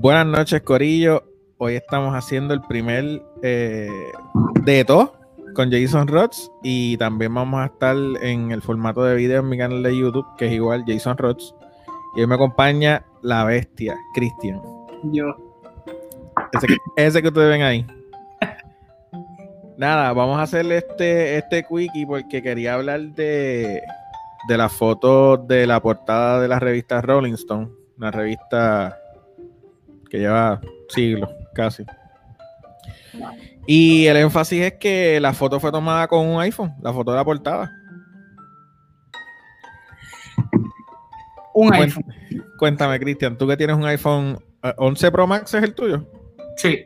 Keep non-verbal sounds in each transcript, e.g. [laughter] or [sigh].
Buenas noches, Corillo. Hoy estamos haciendo el primer eh, de todo con Jason Rods y también vamos a estar en el formato de video en mi canal de YouTube, que es igual Jason Rods. Y hoy me acompaña la bestia, Cristian. Yo. Ese que, ese que ustedes ven ahí. [laughs] Nada, vamos a hacer este, este quickie porque quería hablar de, de la foto de la portada de la revista Rolling Stone, una revista que lleva siglos casi. Y el énfasis es que la foto fue tomada con un iPhone, la foto de la portada. Un iPhone. Cuéntame, Cristian, tú que tienes un iPhone eh, 11 Pro Max, ¿es el tuyo? Sí.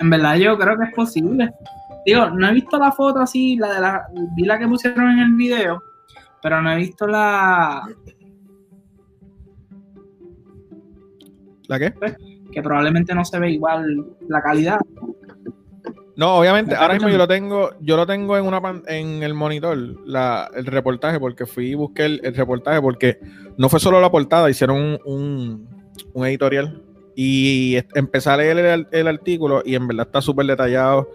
En verdad yo creo que es posible. Digo, no he visto la foto así, la de la, vi la que pusieron en el video, pero no he visto la ¿La qué? que probablemente no se ve igual la calidad. No, obviamente, ¿La ahora mismo yo lo tengo, yo lo tengo en una pan- en el monitor, la, el reportaje, porque fui y busqué el, el reportaje, porque no fue solo la portada, hicieron un, un- un editorial y empecé a leer el, el artículo y en verdad está súper detallado.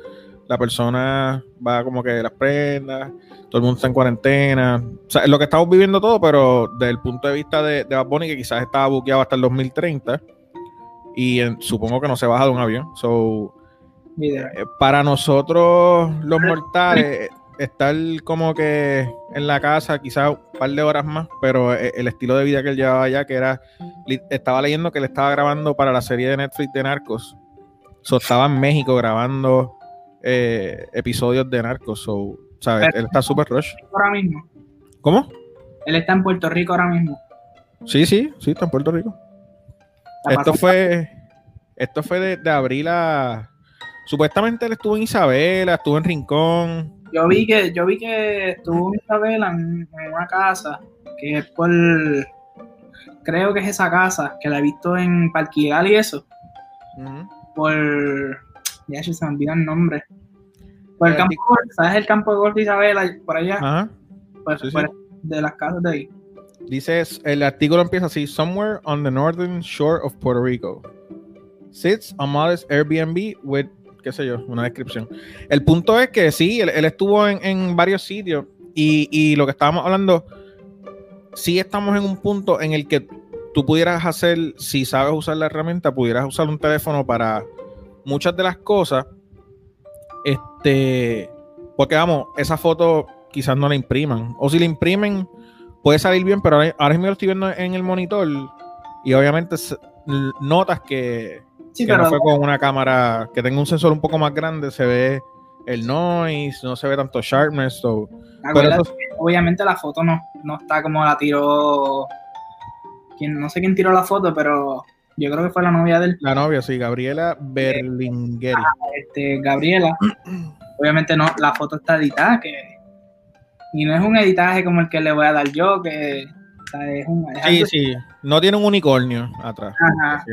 La persona va como que las prendas, todo el mundo está en cuarentena. O sea, es lo que estamos viviendo todo, pero desde el punto de vista de, de Bad Bunny, que quizás estaba buqueado hasta el 2030 y en- supongo que no se baja de un avión. So, eh, para nosotros los mortales, estar como que en la casa quizás un par de horas más, pero eh, el estilo de vida que él llevaba allá, que era, estaba leyendo que él estaba grabando para la serie de Netflix de Narcos, so, estaba en México grabando eh, episodios de Narcos, so, ¿sabes? Él está súper rush. Ahora mismo. ¿Cómo? Él está en Puerto Rico ahora mismo. Sí, sí, sí, está en Puerto Rico. Esto fue, esto fue de, de abril a... Supuestamente él estuvo en Isabela, estuvo en Rincón, Yo vi que, yo vi que estuvo en Isabela en, en una casa, que es por creo que es esa casa, que la he visto en Parquigal y eso. Por. Ya se me olvida el nombre. Por el Eh, campo de golf, ¿sabes el campo de golf de Isabela? Por allá, Ajá. pues, sí, sí. por- de las casas de ahí. Dice, el artículo empieza así, somewhere on the northern shore of Puerto Rico. Sits a modest Airbnb with, qué sé yo, una descripción. El punto es que sí, él, él estuvo en, en varios sitios y, y lo que estábamos hablando, sí estamos en un punto en el que tú pudieras hacer, si sabes usar la herramienta, pudieras usar un teléfono para muchas de las cosas. Este, porque vamos, esa foto quizás no la impriman. O si la imprimen, puede salir bien, pero ahora, ahora mismo lo estoy viendo en el monitor y obviamente notas que, Sí, que pero no fue con una cámara que tenga un sensor un poco más grande, se ve el noise, no se ve tanto sharpness. so- pero eso- que obviamente la foto no, no está como la tiró. Quien, no sé quién tiró la foto, pero yo creo que fue la novia del la novia, sí, Gabriela Berlingueri. este, Gabriela. [clears throat] Obviamente no, la foto está editada, que. Y no es un editaje como el que le voy a dar yo, que. o sea, es un, es Sí, algo- sí, no tiene un unicornio atrás. Ajá.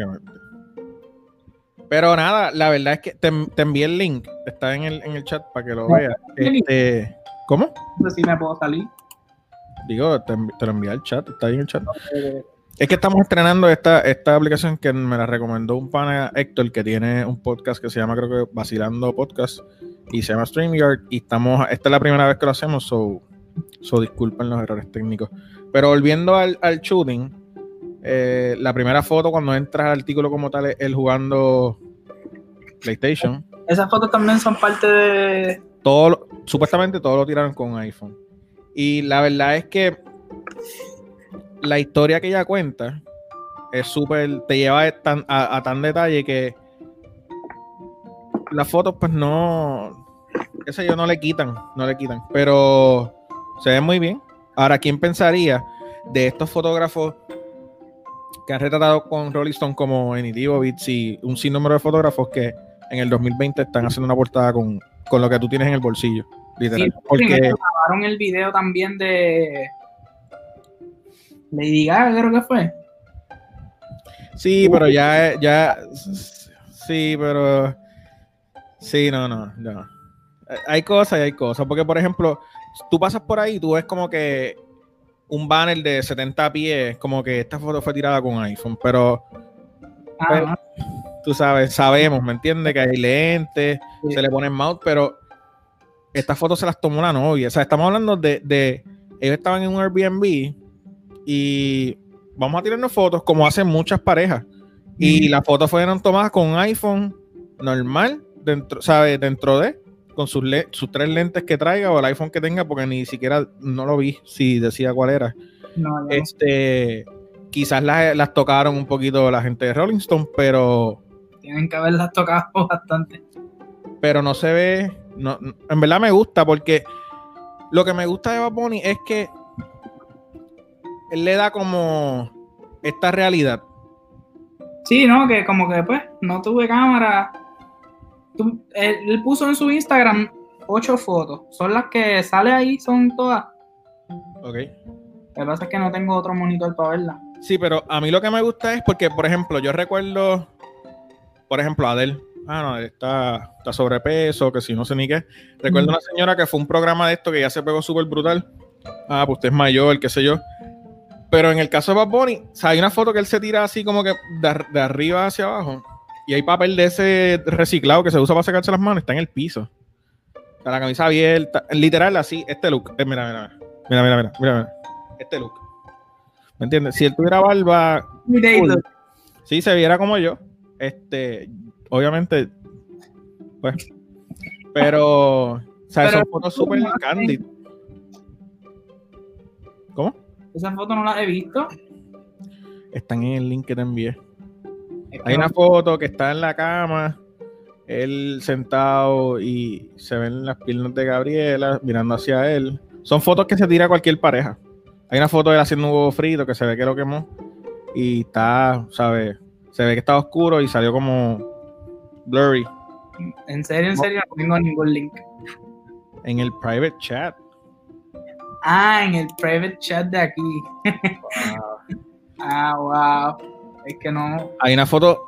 Pero nada, la verdad es que te, te envié el link, está en el, en el chat para que lo veas. Este, ¿Cómo? No sé si me puedo salir. Digo, te, te lo envié al chat, está ahí en el chat. Es que estamos estrenando esta, esta aplicación que me la recomendó un pana Héctor que tiene un podcast que se llama, creo que Vacilando Podcast y se llama StreamYard. Y estamos, esta es la primera vez que lo hacemos, so, so disculpen los errores técnicos. Pero volviendo al, al shooting, eh, la primera foto cuando entras al artículo como tal es él jugando PlayStation. Esas fotos también son parte de. Todo, supuestamente todo lo tiraron con iPhone. Y la verdad es que la historia que ella cuenta es súper, te lleva a tan, a, a tan detalle que las fotos pues no, qué sé yo, no le quitan, no le quitan, pero se ven muy bien. Ahora, ¿quién pensaría de estos fotógrafos que han retratado con Rolling Stone como Enitivo Beats y un sinnúmero de fotógrafos que en el 2020 están haciendo una portada con, con lo que tú tienes en el bolsillo, literal? Sí, Porque grabaron el video también de. Lady Gaga, creo que fue. Sí, pero ya, ya, sí, pero, sí, no, no, no. Hay cosas y hay cosas, porque por ejemplo, tú pasas por ahí, tú ves como que un banner de 70 pies, como que esta foto fue tirada con iPhone, pero Ah, Pero- no. tú sabes, sabemos, ¿me entiendes? Que hay lentes, se le ponen mount, pero estas fotos se las tomó la novia. O sea, estamos hablando de, de ellos estaban en un Airbnb y vamos a tirarnos fotos como hacen muchas parejas. Y las fotos fueron tomadas con un iPhone normal, dentro, ¿sabes? Dentro de, con sus, sus tres lentes que traiga o el iPhone que tenga, porque ni siquiera no lo vi si decía cuál era. este, quizás las, tocaron un poquito la gente de Rolling Stone, pero. Tienen que haberlas tocado [laughs] bastante. Pero no se ve. No, en verdad me gusta porque lo que me gusta de Bad Bunny es que él le da como esta realidad. Sí, ¿no? Que como que pues no tuve cámara. Él, puso en su Instagram ocho fotos. Son las que sale ahí, son todas. Ok. Lo que pasa es que no tengo otro monitor para verla. Sí, pero a mí lo que me gusta es porque, por ejemplo, yo recuerdo, por ejemplo, Adel. Ah, no, está, está sobrepeso, que si no sé ni qué. Recuerdo una señora que fue un programa de esto que ya se pegó súper brutal. Ah, pues usted es mayor, qué sé yo. Pero en el caso de Bad Bunny, hay una foto que él se tira así como que de, arriba hacia abajo. Y hay papel de ese reciclado que se usa para sacarse las manos, está en el piso. Está la camisa abierta. Literal, así, este look. Eh, mira, mira, mira, mira, mira, mira, mira. Este look. ¿Me entiendes? Si él tuviera barba. si se viera como yo. Este, obviamente. Pues. Pero. O sea, son fotos súper candid. ¿Cómo? Esas fotos no las he visto. Están en el link que te envié. Hay una foto que está en la cama, él sentado y se ven las piernas de Gabriela mirando hacia él. Son fotos que se tira cualquier pareja. Hay una foto de él haciendo un huevo frito que se ve que lo quemó y está, ¿sabes? Se ve que está oscuro y salió como blurry. ¿En serio, en serio? No tengo ningún link. En el private chat. Ah, en el private chat de aquí. [laughs] ah, wow. Es que no. Hay una foto,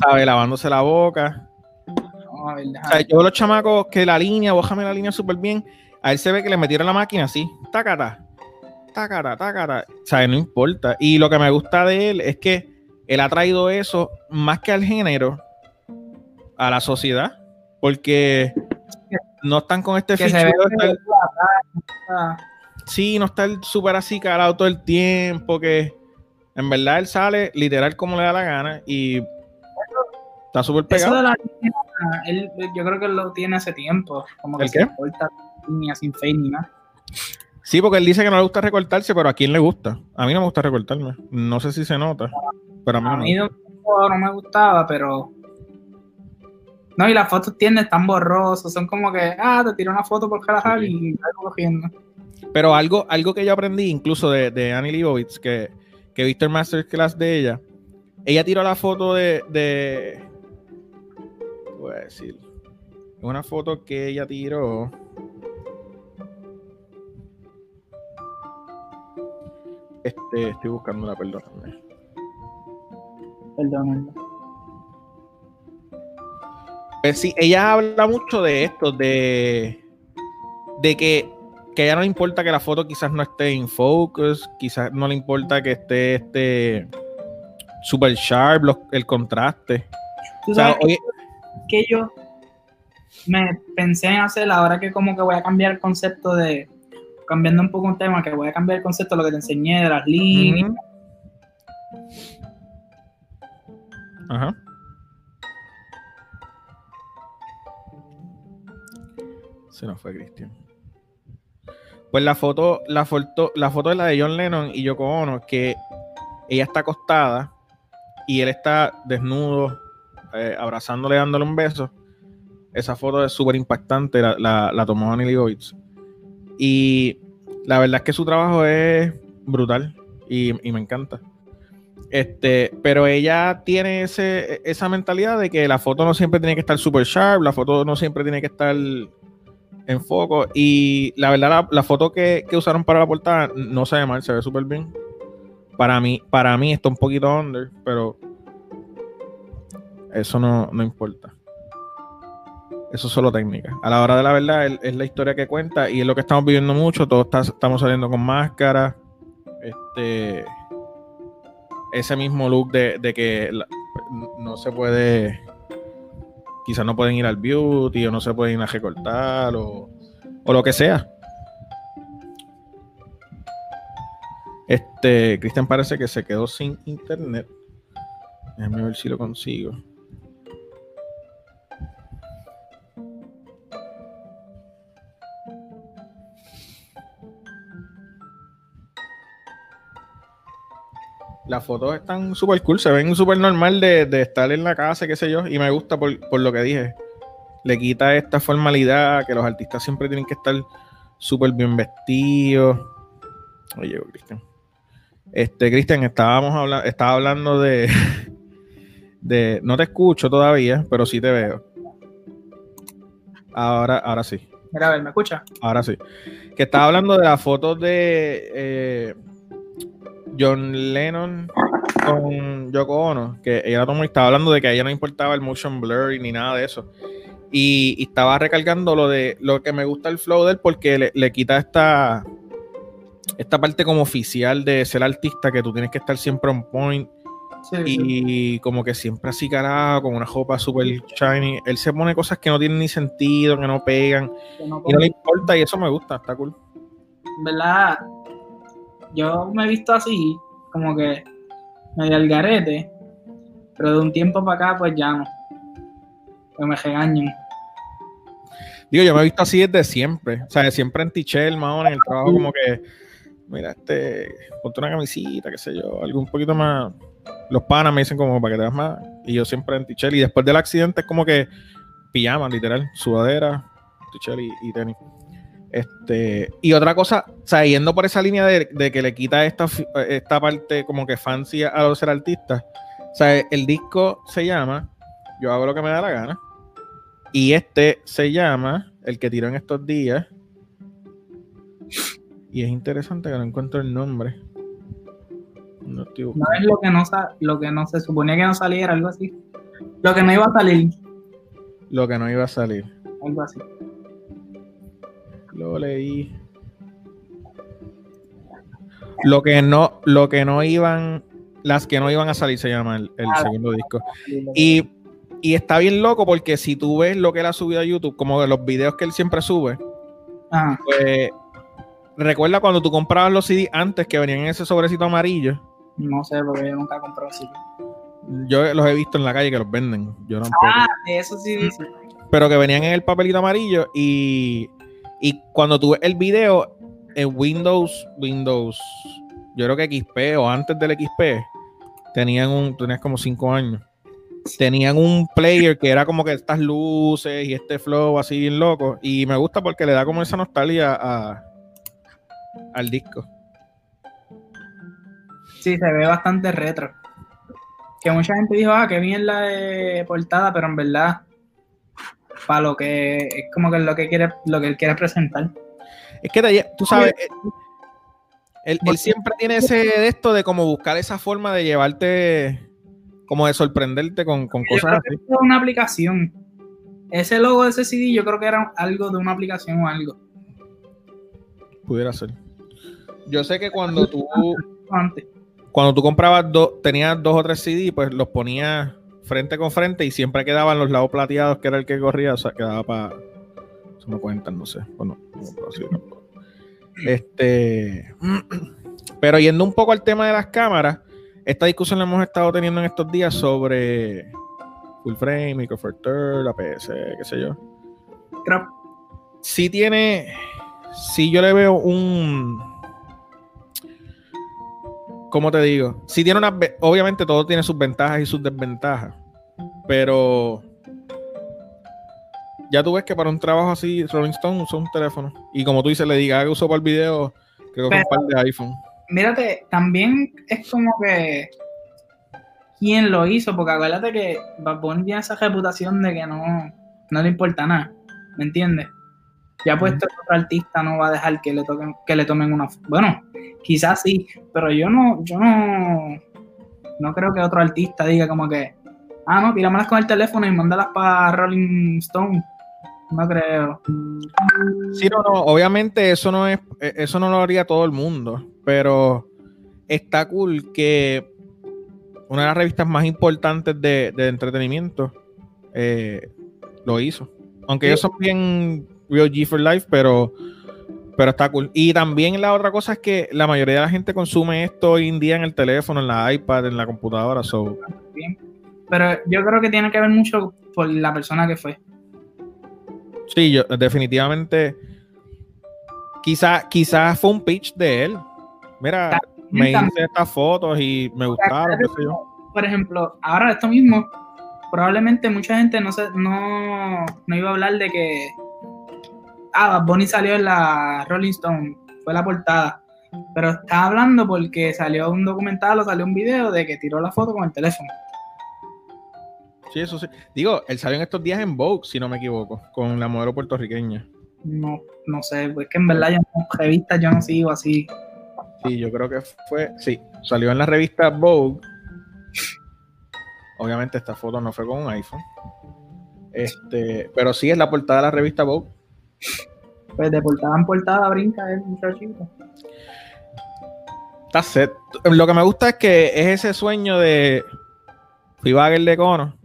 ¿sabes? Lavándose la boca. No, o sea, yo los chamacos que la línea, bójame la línea súper bien. A él se ve que le metieron la máquina así. Tácata. Tácata, tácata. O sea, no importa. Y lo que me gusta de él es que él ha traído eso más que al género, a la sociedad. Porque no están con este fichero. Sí, no está súper así calado todo el tiempo, que en verdad él sale literal como le da la gana y está súper pegado. la él, yo creo que lo tiene hace tiempo, como que se corta línea sin fe ni nada. Sí, porque él dice que no le gusta recortarse, pero ¿a quién le gusta? A mí no me gusta recortarme. No sé si se nota, pero a mí, a mí no, no, me gustaba, pero... No, y las fotos tienen tan borrosas, son como que, ah, te tiro una foto por carajo y algo cogiendo. Pero algo, algo que yo aprendí incluso de, de Annie Leibovitz, que, que he visto el masterclass de ella, ella tiró la foto de, de voy a decir, una foto que ella tiró. Este, estoy buscando la perdóname. Perdóname. Pues sí, ella habla mucho de esto, de, de que que a ella no le importa que la foto quizás no esté en focus, quizás no le importa que esté este super sharp el contraste. o sea, que yo me pensé en hacer ahora que como que voy a cambiar el concepto de cambiando un poco un tema, que voy a cambiar el concepto de lo que te enseñé de las líneas. Ajá. Se nos fue Cristian. Pues la foto, la foto, la foto es la de John Lennon y Yoko Ono, que ella está acostada y él está desnudo, eh, abrazándole, dándole un beso. Esa foto es súper impactante, la, la, tomó Annie Leibovitz. Y la verdad es que su trabajo es brutal y, me encanta. Este, pero ella tiene ese, esa mentalidad de que la foto no siempre tiene que estar super sharp, la foto no siempre tiene que estar en foco. Y la verdad, la, foto que, usaron para la portada no se ve mal, se ve súper bien. Para mí, para mí está un poquito under, pero eso no, importa. Eso es solo técnica. A la hora de la verdad es, la historia que cuenta y es lo que estamos viviendo mucho. Todos estamos saliendo con máscara. Este, ese mismo look de, que no se puede, quizás no pueden ir al beauty o no se pueden ir a recortar o, o lo que sea. Este, Cristian parece que se quedó sin internet. Déjame ver si lo consigo. Las fotos están súper cool, se ven súper normal de, estar en la casa, qué sé yo, y me gusta por, lo que dije. Le quita esta formalidad que los artistas siempre tienen que estar súper bien vestidos. Oye, Cristian. Este, Cristian, estábamos hablando, estaba hablando de, [laughs] de. No te escucho todavía, pero sí te veo. Ahora, ahora sí. Mira, a ver, ¿me escucha? Ahora sí. Que estaba hablando de las fotos de. Eh, John Lennon con Yoko Ono, que ella estaba hablando de que a ella no importaba el motion blur ni nada de eso. Y, estaba recalcando lo de lo que me gusta el flow de él porque le, quita esta, esta parte como oficial de ser artista, que tú tienes que estar siempre on point. y como que siempre así carajo, con una ropa super shiny. Él se pone cosas que no tienen ni sentido, que no pegan. y no le importa, y eso me gusta, está cool. ¿Verdad? Yo me he visto así, como que medio al garete, pero de un tiempo para acá, pues ya no. Que me regañen. Digo, yo me he visto así desde siempre. O sea, siempre en Tichel, más en el trabajo, como que, mira, este, ponte una camisita, qué sé yo, algo un poquito más. Los panas me dicen como para que te veas más. Y yo siempre en Tichel. Y después del accidente es como que pijama, literal, sudadera, Tichel y tenis. Este, y otra cosa, o sea, yendo por esa línea de, que le quita esta, esta parte como que fancy a los ser artistas. O sea, el disco se llama Yo hago lo que me da la gana. Y este se llama El que tiró en estos días. Y es interesante que no encuentro el nombre. No, es lo que no, lo que no se suponía que no saliera, algo así. Lo que no iba a salir. Lo que no iba a salir. Algo así. Lo leí. Lo que no, lo que no iban, las que no iban a salir se llama el, ah, segundo disco. Y, está bien loco porque si tú ves lo que él ha subido a YouTube, como de los videos que él siempre sube, ah. pues recuerda cuando tú comprabas los CD antes que venían en ese sobrecito amarillo. No sé, porque yo nunca comprado así. Yo los he visto en la calle que los venden. Yo no ah, eso sí dice. Pero que venían en el papelito amarillo y y cuando tuve el video en Windows, Windows, yo creo que XP o antes del XP, tenían un, tenías como cinco años. Tenían un player que era como que estas luces y este flow así bien loco. Y me gusta porque le da como esa nostalgia al disco. Sí, se ve bastante retro. Que mucha gente dijo, ah, qué bien la portada, pero en verdad para lo que es como que es lo que quiere, lo que él quiere presentar. Es que tú sabes, él, siempre tiene ese de esto de como buscar esa forma de llevarte, como de sorprenderte con, cosas así. Es una aplicación. Ese logo de ese CD yo creo que era algo de una aplicación o algo. Pudiera ser. Yo sé que cuando tú cuando tú comprabas dos, tenías dos o tres CD, pues los ponías frente con frente y siempre quedaban los lados plateados, que era el que corría, o sea, quedaba para. Eso me cuentan, no sé. Bueno, Este. [clears throat] Pero yendo un poco al tema de las cámaras, esta discusión la hemos estado teniendo en estos días sobre full frame, micro four third, APS, qué sé yo. Si tiene. Si yo le veo un ¿cómo te digo? Sí tiene una, obviamente todo tiene sus ventajas y sus desventajas, pero ya tú ves que para un trabajo así Rolling Stone usa un teléfono y como tú dices le diga que uso para el video, creo que un par de iPhone. Mírate, también es como que quién lo hizo, porque acuérdate que Bad tiene esa reputación de que no, no le importa nada, ¿me entiendes? Ya puesto otro artista no va a dejar que le toquen, que le tomen una bueno, quizás sí, pero yo no, yo no, no creo que otro artista diga como que, ah no, tíramelas con el teléfono y mándalas para Rolling Stone. No creo. Sí, no, no, obviamente eso no es, e, eso no lo haría todo el mundo, pero está cool que una de las revistas más importantes de, de entretenimiento, eh, lo hizo. Aunque ellos son bien Real G for Life, pero, pero está cool. Y también la otra cosa es que la mayoría de la gente consume esto hoy en día en el teléfono, en la iPad, en la computadora. So. Pero yo creo que tiene que ver mucho por la persona que fue. Sí, yo definitivamente. Quizás quizá fue un pitch de él. Mira, me hice estas fotos y me gustaron, qué sé yo. Por ejemplo, ahora esto mismo, probablemente mucha gente no, se, no, no iba a hablar de que ah, Bonnie salió en la Rolling Stone, fue la portada. Pero está hablando porque salió un documental o salió un video de que tiró la foto con el teléfono. Sí, eso sí. Digo, él salió en estos días en Vogue, si no me equivoco, con la modelo puertorriqueña. No, no sé, pues que en verdad yo en revistas yo no sigo así. Sí, yo creo que fue, sí, salió en la revista Vogue. Obviamente esta foto no fue con un iPhone. Este, pero sí es la portada de la revista Vogue. Pues de portada en portada brinca el muchachito. Está set. Lo que me gusta es que es ese sueño de fui bagger de cono.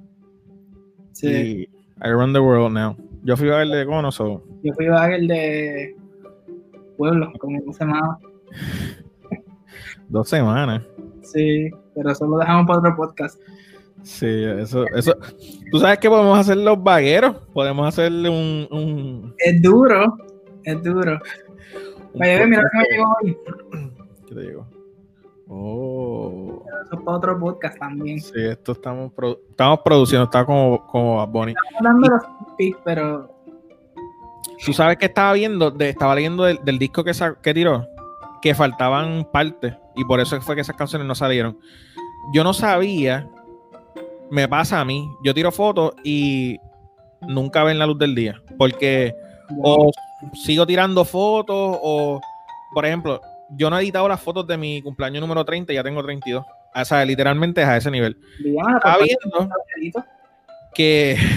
Sí. Y I run the world now. Yo fui bagger de cono, so. Yo fui bagger de pueblo, como se llamaba. [laughs] Dos semanas. Sí, pero eso lo dejamos para otro podcast. Sí, eso, eso. Tú sabes que podemos hacer los vagueros. Podemos hacerle un, un... Es duro, es duro. Vaya, mira que me llegó hoy. ¿Qué te llegó? Oh. Eso es para otro podcast también. Sí, esto estamos, estamos produciendo, está como, como Bonnie. Estamos dando los pics, pero. Tú sabes que estaba viendo, de, estaba leyendo del, del disco que, que tiró, que faltaban partes y por eso fue que esas canciones no salieron. Yo no sabía me pasa a mí. Yo tiro fotos y nunca ven la luz del día. Porque o sigo tirando fotos o, por ejemplo, yo no he editado las fotos de mi cumpleaños número 30 y ya tengo 32. O sea, literalmente es a ese nivel. Viendo que... [laughs]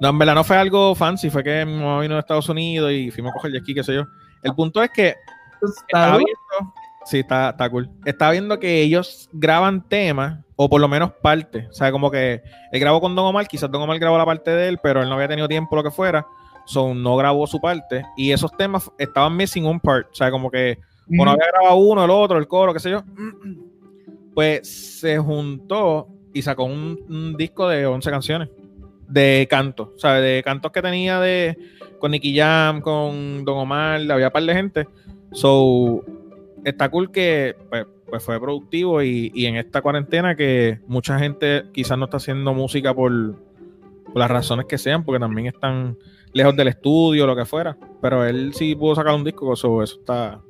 No, en verdad no fue algo fancy, fue que mi mamá vino de Estados Unidos y fuimos a coger el esquí, qué sé yo. El punto es que estaba viendo, sí, está, está cool. Estaba viendo que ellos graban temas o por lo menos parte. O sea, como que él grabó con Don Omar, quizás Don Omar grabó la parte de él, pero él no había tenido tiempo, lo que fuera. So, no grabó su parte. Y esos temas estaban missing un part. O sea, como que uno había grabado uno, el otro, el coro, qué sé yo. Pues se juntó y sacó un, disco de 11 canciones de canto. O sea, de cantos que tenía de con Nicky Jam, con Don Omar, había un par de gente. So, está cool que pues, pues fue productivo y, en esta cuarentena que mucha gente quizás no está haciendo música por, las razones que sean, porque también están lejos del estudio, lo que fuera, pero él sí pudo sacar un disco, eso, eso está...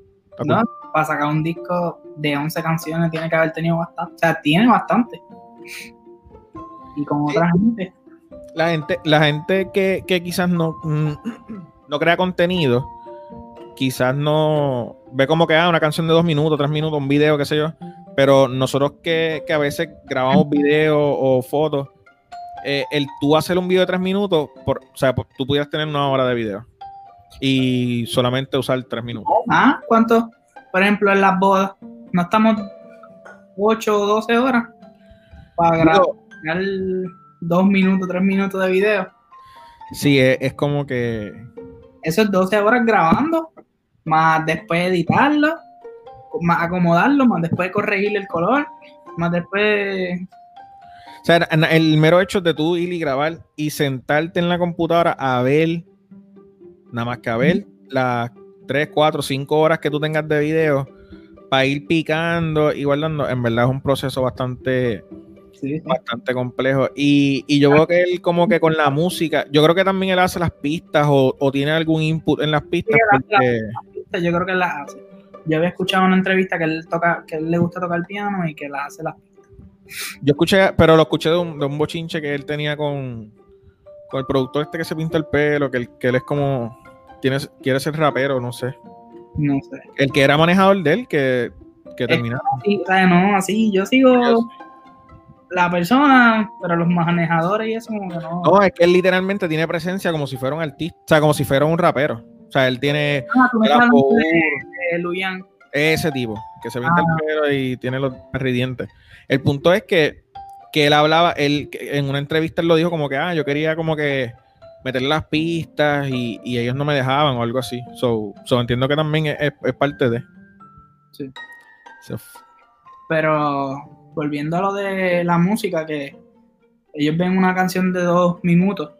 no, para sacar un disco de 11 canciones tiene que haber tenido bastante, o sea, tiene bastante. Y con otra gente. La gente, la gente que, que quizás no, no crea contenido, quizás no ve como que ah, una canción de dos minutos, tres minutos, un video, qué sé yo. Pero nosotros que, a veces grabamos videos o fotos, eh, el tú hacer un video de tres minutos, por, o sea, tú pudieras tener una hora de video y solamente usar tres minutos. Ah, ¿cuánto? Por ejemplo, en las bodas, no estamos ocho o doce horas para grabar dos minutos, tres minutos de video. Sí, es, es como que. Eso es 12 horas grabando más después editarlo, más acomodarlo, más después corregirle el color, más después... O sea, el mero hecho de tú ir y grabar y sentarte en la computadora a ver, nada más que a ver, las 3, 4, 5 horas que tú tengas de video para ir picando y guardando, en verdad es un proceso bastante, bastante complejo. Y, y, yo veo que él como que con la música, yo creo que también él hace las pistas o, o tiene algún input en las pistas. porque yo creo que él las hace. Yo había escuchado una entrevista que él toca, que él le gusta tocar el piano y que la hace las pistas. Yo escuché, pero lo escuché de un, de un bochinche que él tenía con, con el productor este que se pinta el pelo, que él, que él es como, tiene, quiere ser rapero, no sé. No sé. El que era manejador de él, que, que terminó. Sí, o sea, no, así, yo sigo la persona, pero los manejadores y eso no. No, es que él literalmente tiene presencia como si fuera un artista, o sea, como si fuera un rapero. O sea, él tiene. Ah, tú me de, Luyan. Ese tipo, que se pinta Ah. el pelo y tiene los ridientes. El punto es que, que él hablaba, él que en una entrevista él lo dijo como que, ah, yo quería como que meterle las pistas y, y ellos no me dejaban o algo así. So, so entiendo que también es, es- es parte de. Sí. So, Pero volviendo a lo de la música, que ellos ven una canción de dos minutos,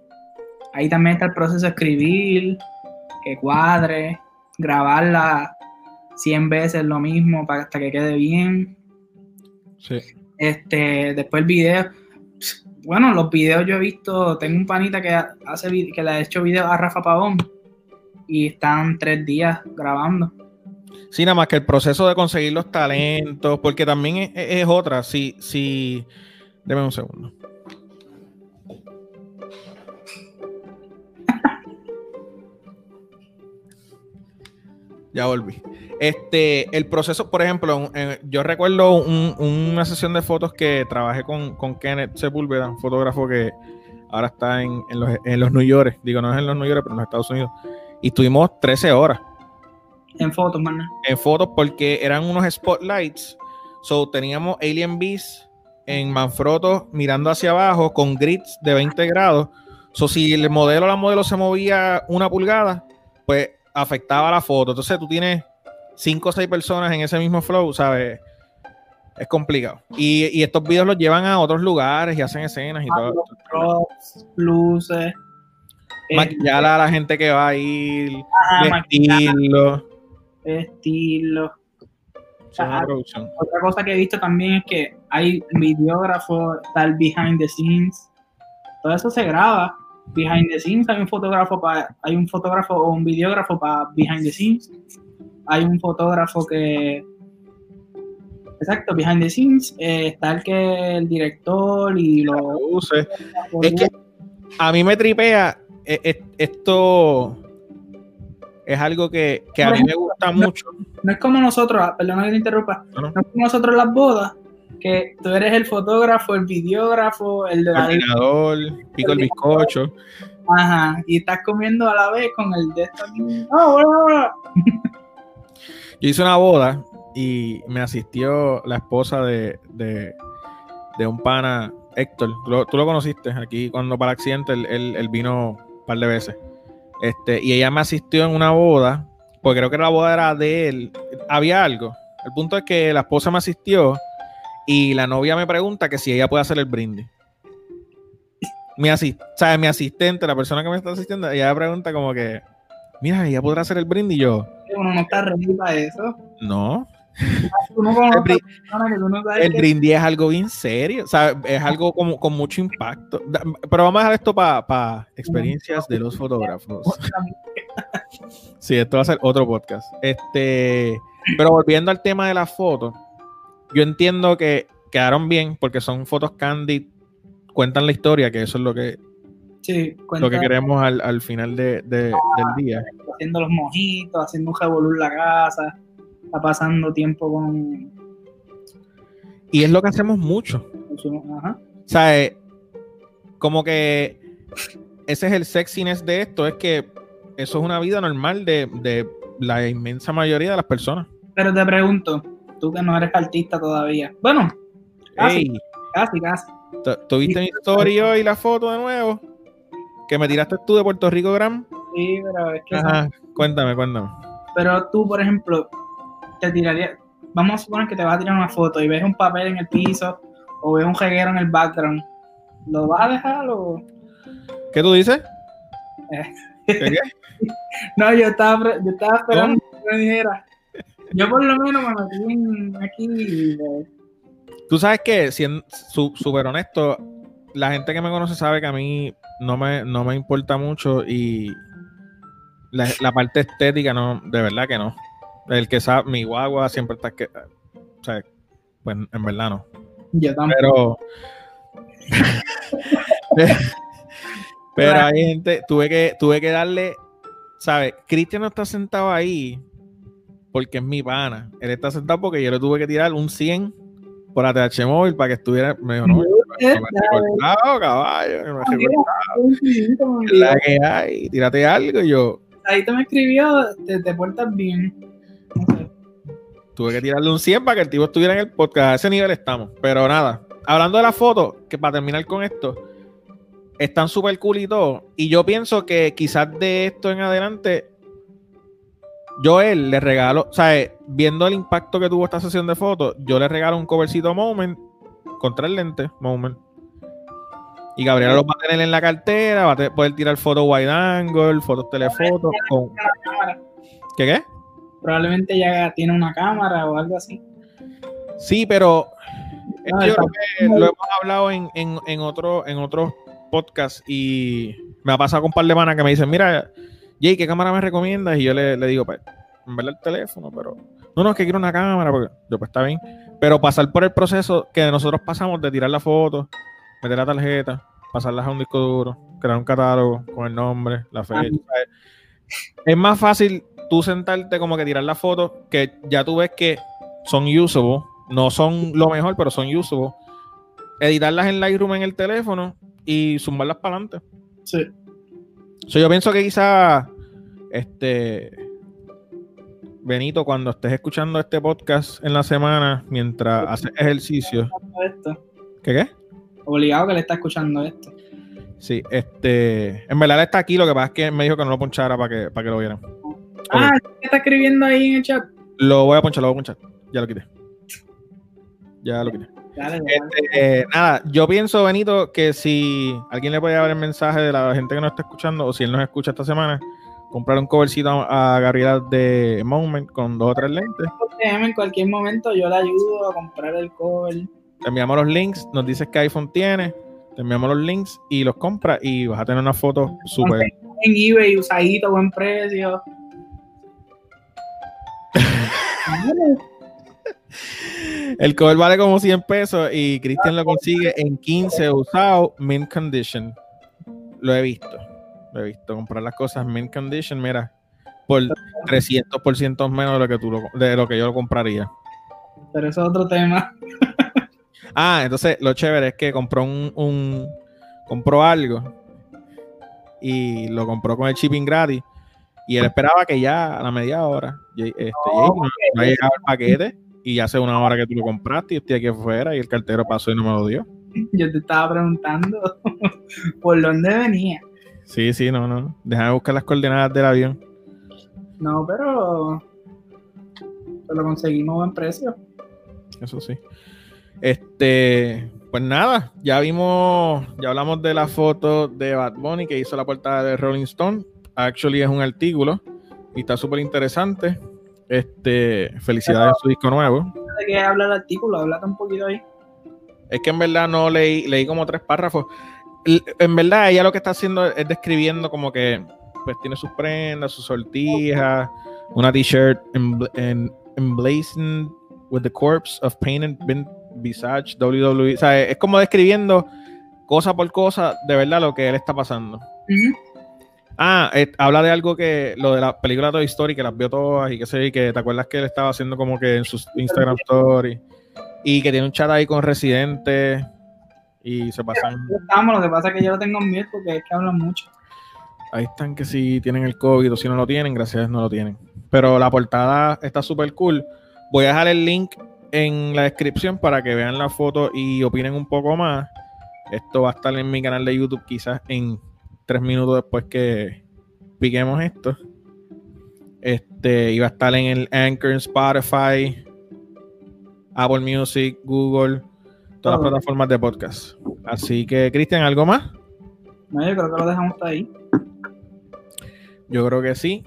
ahí también está el proceso de escribir, que cuadre, grabarla 100 veces lo mismo para hasta que quede bien. sí. Este, después el video. Bueno, los videos yo he visto, tengo un panita que hace que le ha hecho videos a Rafa Pavón y están tres días grabando. Sí, nada más que el proceso de conseguir los talentos, porque también es, otra. Si, si, deme un segundo. Ya volví. Este, el proceso, por ejemplo, yo recuerdo un- una sesión de fotos que trabajé con, con Kenneth Sepúlveda, un fotógrafo que ahora está en, en los, en los New York. Digo, no es en los New York, pero en los Estados Unidos. Y estuvimos 13 horas En fotos, man. en fotos porque eran unos spotlights. So teníamos Alien Beast en Manfrotto mirando hacia abajo con grids de 20 grados. So si el modelo o la modelo se movía una pulgada, pues afectaba la foto. Entonces tú tienes 5 o 6 personas en ese mismo flow, ¿sabes? Es complicado. Y, y estos videos los llevan a otros lugares y hacen escenas y Ah, todo. props, luces. eh, Maquillar a la gente que va a ir, maquillaje, vestirlo. Estilo. Sí, es una producción. Otra cosa que he visto también es que hay videógrafo, está el behind the scenes. Todo eso se graba. Behind the scenes hay un fotógrafo para, hay un fotógrafo o un videógrafo para behind the scenes. Hay un fotógrafo que Exacto, behind the scenes eh, está el que el director y los. Es que a mí me tripea eh, eh, esto es algo que, que a mí me gusta mucho. no es como nosotros, perdona que te interrumpa, No, no. no es como nosotros las bodas, que tú eres el fotógrafo, el videógrafo, el Coordinador, pico el bizcocho. Ajá, y estás comiendo a la vez con el de bueno, bueno. [laughs] Yo hice una boda y me asistió la esposa de, de, de un pana, Héctor. Tú lo, tú lo conociste aquí cuando para el accidente él, él- él vino un par de veces. Este, y ella me asistió en una boda, porque creo que la boda era de él. Había algo. El punto es que la esposa me asistió y la novia me pregunta que si ella puede hacer el brindis. Mi, asi- o sea, mi asistente, la persona que me está asistiendo, ella me pregunta como que, mira, ella podrá hacer el brindis. Y yo, Uno no está eso. no, el, conoce bri- a personas que tú no sabes el que- brindis es algo bien serio, o sea, es algo como, con mucho impacto. Pero vamos a dejar esto para experiencias de los fotógrafos. Sí, esto va a ser otro podcast. Este, pero volviendo al tema de las fotos, yo entiendo que quedaron bien porque son fotos candid, cuentan la historia, que eso es lo que, Sí, lo que queremos al, al final de- de- del día. haciendo los mojitos, haciendo un revolur la casa, está pasando tiempo con, Y es lo que hacemos mucho. Ajá. O sea, eh, como que ese es el sexiness de esto, es que eso es una vida normal de, de la inmensa mayoría de las personas. Pero te pregunto, tú que no eres artista todavía. Bueno, casi, Ey, casi, casi. ¿tú- ¿tú viste mi story hoy la foto de nuevo? Que me tiraste tú de Puerto Rico Gram. Sí, pero es que. Ajá, cuéntame, cuéntame. Pero tú, por ejemplo, te tirarías. Vamos a suponer que te vas a tirar una foto y ves un papel en el piso o ves un reguero en el background. ¿Lo vas a dejar o.? ¿Qué tú dices? Eh. ¿Qué, qué? [laughs] No, yo estaba, yo estaba esperando que me dijera. Yo por lo menos me metí en- aquí. eh, Tú sabes que, siendo súper honesto, la gente que me conoce sabe que a mí no me, no me importa mucho y la, la parte estética no, de verdad que no. El que sabe, mi guagua siempre está que, o sea, pues en verdad no. Yo tampoco. Pero, [laughs] pero hay gente, tuve que, tuve que darle, ¿sabes? Cristian no está sentado ahí porque es mi pana. Él está sentado porque yo le tuve que tirar un 100 por ATH móvil para que estuviera. Me dijo, no, me recortado, caballo. Me he recortado. La que hay, tírate algo. Y yo, Ahí te me escribió, te, te portas bien. Tuve que tirarle un 100 para que el tipo estuviera en el podcast. A ese nivel estamos. Pero nada, hablando de la foto, que para terminar con esto, están súper cool y todo. Y yo pienso que quizás de esto en adelante, yo él le regalo, o sea, viendo el impacto que tuvo esta sesión de fotos, yo le regalo un covercito Moment contra el lente Moment. Y Gabriela lo va a tener en la cartera, va a poder tirar fotos wide angle, fotos telefotos. Con... ¿Qué qué? Probablemente ya tiene una cámara o algo así. Sí, pero yo creo que lo hemos hablado en, en, en, otro, en otros podcasts y me ha pasado con un par de manas que me dicen, mira, Jay, ¿qué cámara me recomiendas? Y yo le, digo, pues, en verdad el teléfono, pero... No, no, es que quiero una cámara, porque yo, pues está bien. Pero pasar por el proceso que nosotros pasamos de tirar la foto, meter la tarjeta, pasarlas a un disco duro, crear un catálogo con el nombre, la fecha. Es más fácil tú sentarte como que tirar la foto, que ya tú ves que son usable, no son lo mejor, pero son usable. Editarlas en Lightroom en el teléfono y zumbarlas para adelante. Sí. yo pienso que quizá este Benito, cuando estés escuchando este podcast en la semana mientras haces ejercicio. ¿Qué qué? Obligado que le está escuchando esto. Sí, este. En verdad está aquí, lo que pasa es que me dijo que no lo ponchara para que, para que lo vieran. Ah, ¿qué está escribiendo ahí en el chat? Lo voy a ponchar, lo voy a ponchar. Ya lo quité. Ya lo quité. Este, nada, yo pienso, Benito, que si alguien le puede dar el mensaje de la gente que nos está escuchando, o si él nos escucha esta semana, comprar un covercito a Gabriela de Moment con dos o tres lentes. En cualquier momento yo le ayudo a comprar el cover. Te enviamos los links, nos dices qué iPhone tiene, te enviamos los links y los compras y vas a tener una foto súper. En eBay, usadito, buen precio. El cover vale como 100 pesos y Cristian lo consigue en 15 usado, mint condition. Lo he visto. Lo he visto. Comprar las cosas mint condition, mira, por 300% menos de lo que, tú de lo que yo lo compraría. Pero eso es otro tema. [laughs] ah, entonces lo chévere es que compró un, un compró algo y lo compró con el shipping gratis y él esperaba que ya a la media hora este, no, ha llegado el paquete y hace una hora que tú lo compraste y estoy aquí afuera y el cartero pasó y no me lo dio. [laughs] Yo te estaba preguntando [laughs] por dónde venía. Sí, sí, no, no. Déjame buscar las coordenadas del avión. No, pero lo conseguimos a buen precio. Eso sí. Este, pues nada, ya vimos, ya hablamos de la foto de Bad Bunny que hizo la portada de Rolling Stone. Actually es un artículo y está súper interesante. Este, felicidades a su disco nuevo. ¿De qué habla el artículo? Háblate un poquito ahí. Es que en verdad no leí, leí como tres párrafos. En verdad, ella lo que está haciendo es describiendo como que pues tiene sus prendas, sus sortijas, una t-shirt emblazoned with the corpse of painted visage WWE. O sea, es como describiendo cosa por cosa de verdad lo que él está pasando. Ah, eh, habla de algo que, lo de la película Toy Story, que las vio todas y que sé, que te acuerdas que él estaba haciendo como que en sus Instagram Stories y que tiene un chat ahí con residentes y se pasan. Estamos, lo que pasa es que yo lo tengo miedo porque es que hablan mucho. Ahí están que si tienen el COVID o si no lo tienen, gracias no lo tienen. Pero la portada está súper cool. Voy a dejar el link en la descripción para que vean la foto y opinen un poco más. Esto va a estar en mi canal de YouTube quizás en tres minutos después que piquemos esto. Este iba a estar en el Anchor, Spotify, Apple Music, Google, todas las plataformas de podcast. Así que, Cristian, ¿algo más? No, yo creo que lo dejamos ahí. Yo creo que sí.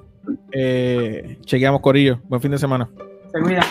Eh, chequeamos Corillo. Buen fin de semana. Se cuida.